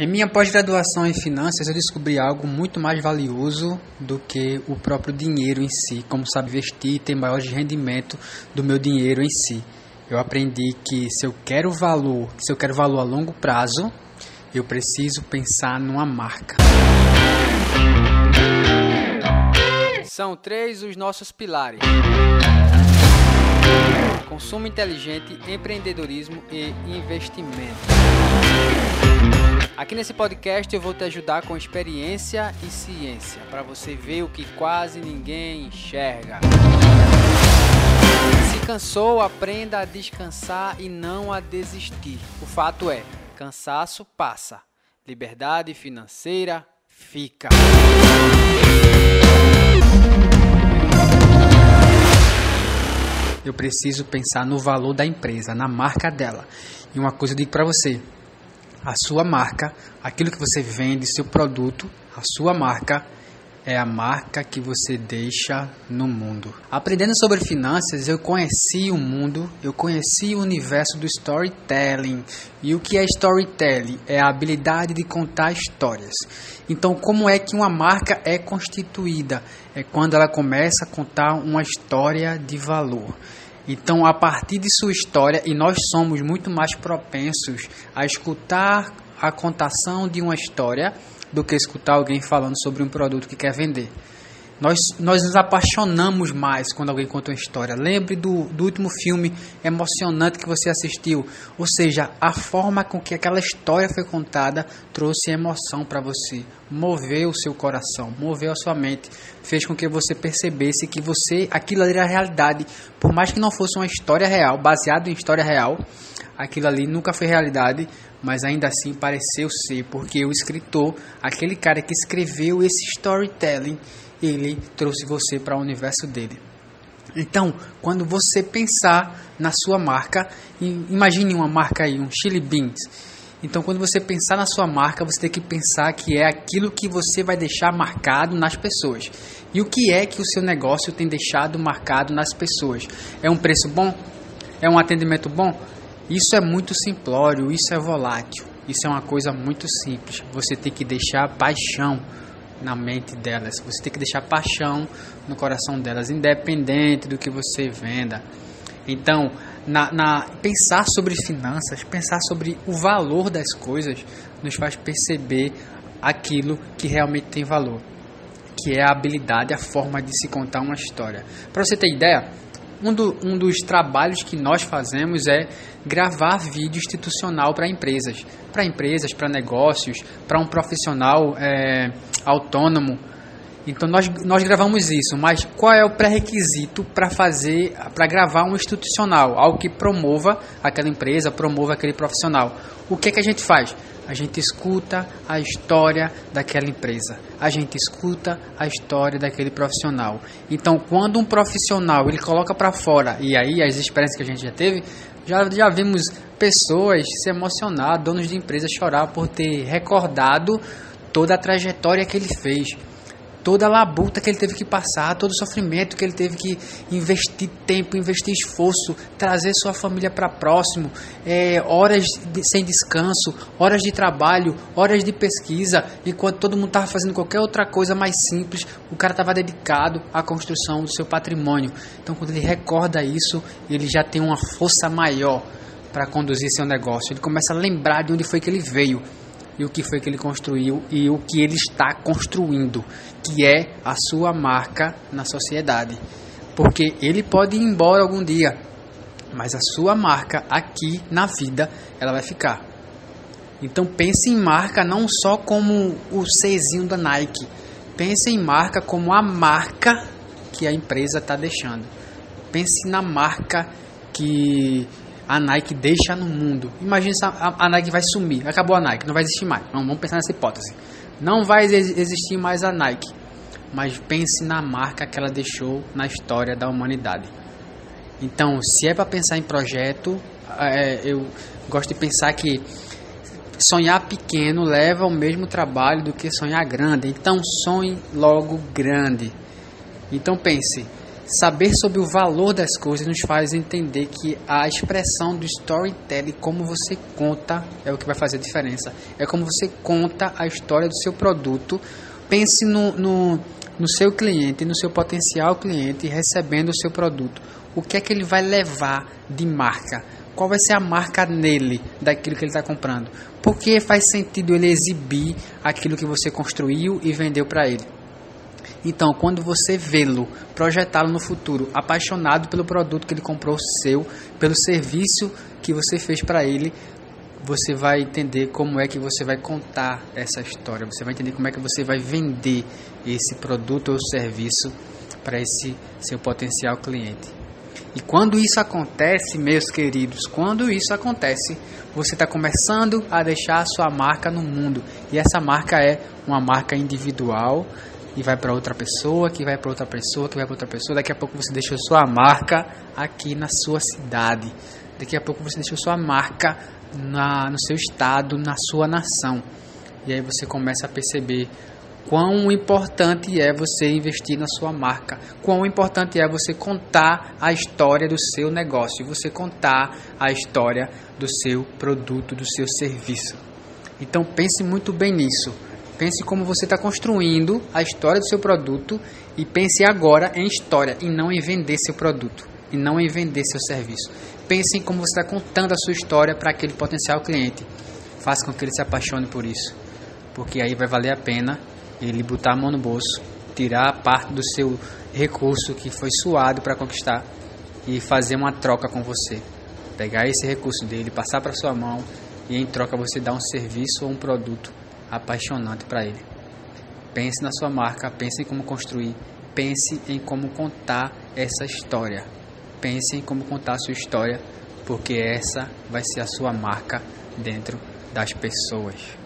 Em minha pós-graduação em finanças, eu descobri algo muito mais valioso do que o próprio dinheiro em si, como sabe investir e ter maior rendimento do meu dinheiro em si. Eu aprendi que se eu quero valor, se eu quero valor a longo prazo, eu preciso pensar numa marca. São três os nossos pilares: consumo inteligente, empreendedorismo e investimento. Aqui nesse podcast eu vou te ajudar com experiência e ciência para você ver o que quase ninguém enxerga. Se cansou, aprenda a descansar e não a desistir. O fato é, cansaço passa, liberdade financeira fica. Eu preciso pensar no valor da empresa, na marca dela. E uma coisa eu digo para você: a sua marca, aquilo que você vende, seu produto, a sua marca é a marca que você deixa no mundo. Aprendendo sobre finanças, eu conheci o mundo, eu conheci o universo do storytelling. E o que é storytelling? É a habilidade de contar histórias. Então, como é que uma marca é constituída? É quando ela começa a contar uma história de valor. Então, a partir de sua história, e nós somos muito mais propensos a escutar a contação de uma história do que escutar alguém falando sobre um produto que quer vender. Nós, nós nos apaixonamos mais quando alguém conta uma história. Lembre do, do último filme emocionante que você assistiu. Ou seja, a forma com que aquela história foi contada trouxe emoção para você. Moveu o seu coração, moveu a sua mente. Fez com que você percebesse que você, aquilo ali era realidade. Por mais que não fosse uma história real, baseado em história real, aquilo ali nunca foi realidade, mas ainda assim pareceu ser, porque o escritor, aquele cara que escreveu esse storytelling, ele trouxe você para o universo dele. Então, quando você pensar na sua marca, imagine uma marca aí, um Chili Beans. Então, quando você pensar na sua marca, você tem que pensar que é aquilo que você vai deixar marcado nas pessoas. E o que é que o seu negócio tem deixado marcado nas pessoas? É um preço bom? É um atendimento bom? Isso é muito simplório, isso é volátil, isso é uma coisa muito simples. Você tem que deixar paixão na mente delas. Você tem que deixar paixão no coração delas, independente do que você venda. Então, na, na, pensar sobre finanças, pensar sobre o valor das coisas, nos faz perceber aquilo que realmente tem valor, que é a habilidade, a forma de se contar uma história. Para você ter ideia, um, do, um dos trabalhos que nós fazemos é gravar vídeo institucional para empresas, para empresas, para negócios, para um profissional é, autônomo. Então nós, nós gravamos isso, mas qual é o pré-requisito para fazer, para gravar um institucional, algo que promova aquela empresa, promova aquele profissional? O que é que a gente faz? A gente escuta a história daquela empresa. A gente escuta a história daquele profissional. Então, quando um profissional ele coloca para fora, e aí as experiências que a gente já teve, já, já vimos pessoas se emocionar, donos de empresas chorar por ter recordado toda a trajetória que ele fez toda a labuta que ele teve que passar, todo o sofrimento que ele teve que investir tempo, investir esforço, trazer sua família para próximo, é, horas de, sem descanso, horas de trabalho, horas de pesquisa, enquanto todo mundo estava fazendo qualquer outra coisa mais simples, o cara estava dedicado à construção do seu patrimônio. Então, quando ele recorda isso, ele já tem uma força maior para conduzir seu negócio. Ele começa a lembrar de onde foi que ele veio e o que foi que ele construiu e o que ele está construindo, que é a sua marca na sociedade. Porque ele pode ir embora algum dia, mas a sua marca aqui na vida, ela vai ficar. Então pense em marca não só como o Czinho da Nike, pense em marca como a marca que a empresa está deixando. Pense na marca que a Nike deixa no mundo. Imagina se a, a, Nike vai sumir, acabou a Nike, não vai existir mais. Vamos pensar nessa hipótese. Não vai existir mais a Nike, mas pense na marca que ela deixou na história da humanidade. Então, se é para pensar em projeto, é, eu gosto de pensar que sonhar pequeno leva ao mesmo trabalho do que sonhar grande. Então, sonhe logo grande. Então, pense Saber sobre o valor das coisas nos faz entender que a expressão do storytelling, como você conta, é o que vai fazer a diferença. É como você conta a história do seu produto. Pense no, no, no seu cliente, no seu potencial cliente recebendo o seu produto. O que é que ele vai levar de marca? Qual vai ser a marca nele daquilo que ele está comprando? Por que faz sentido ele exibir aquilo que você construiu e vendeu para ele? Então, quando você vê-lo, projetá-lo no futuro, apaixonado pelo produto que ele comprou seu, pelo serviço que você fez para ele, você vai entender como é que você vai contar essa história, você vai entender como é que você vai vender esse produto ou serviço para esse seu potencial cliente. E quando isso acontece, meus queridos, quando isso acontece, você está começando a deixar a sua marca no mundo. E essa marca é uma marca individual, e vai para outra pessoa, que vai para outra pessoa, que vai para outra pessoa. Daqui a pouco você deixou sua marca aqui na sua cidade. Daqui a pouco você deixou sua marca na, no seu estado, na sua nação. E aí você começa a perceber quão importante é você investir na sua marca, quão importante é você contar a história do seu negócio, você contar a história do seu produto, do seu serviço. Então pense muito bem nisso. Pense como você está construindo a história do seu produto e pense agora em história e não em vender seu produto e não em vender seu serviço. Pense em como você está contando a sua história para aquele potencial cliente. Faça com que ele se apaixone por isso, porque aí vai valer a pena ele botar a mão no bolso, tirar parte do seu recurso que foi suado para conquistar e fazer uma troca com você. Pegar esse recurso dele, passar para sua mão e em troca você dar um serviço ou um produto apaixonante para ele. Pense na sua marca, pense em como construir, pense em como contar essa história. Pense em como contar a sua história, porque essa vai ser a sua marca dentro das pessoas.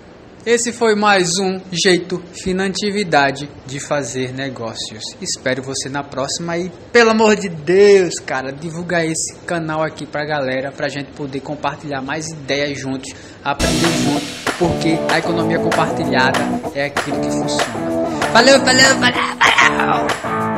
Esse foi mais um jeito Finantividade de fazer negócios. Espero você na próxima e pelo amor de Deus, cara, divulga esse canal aqui pra galera, pra gente poder compartilhar mais ideias juntos, aprender junto, porque a economia compartilhada é aquilo que funciona. Valeu, valeu, valeu, valeu!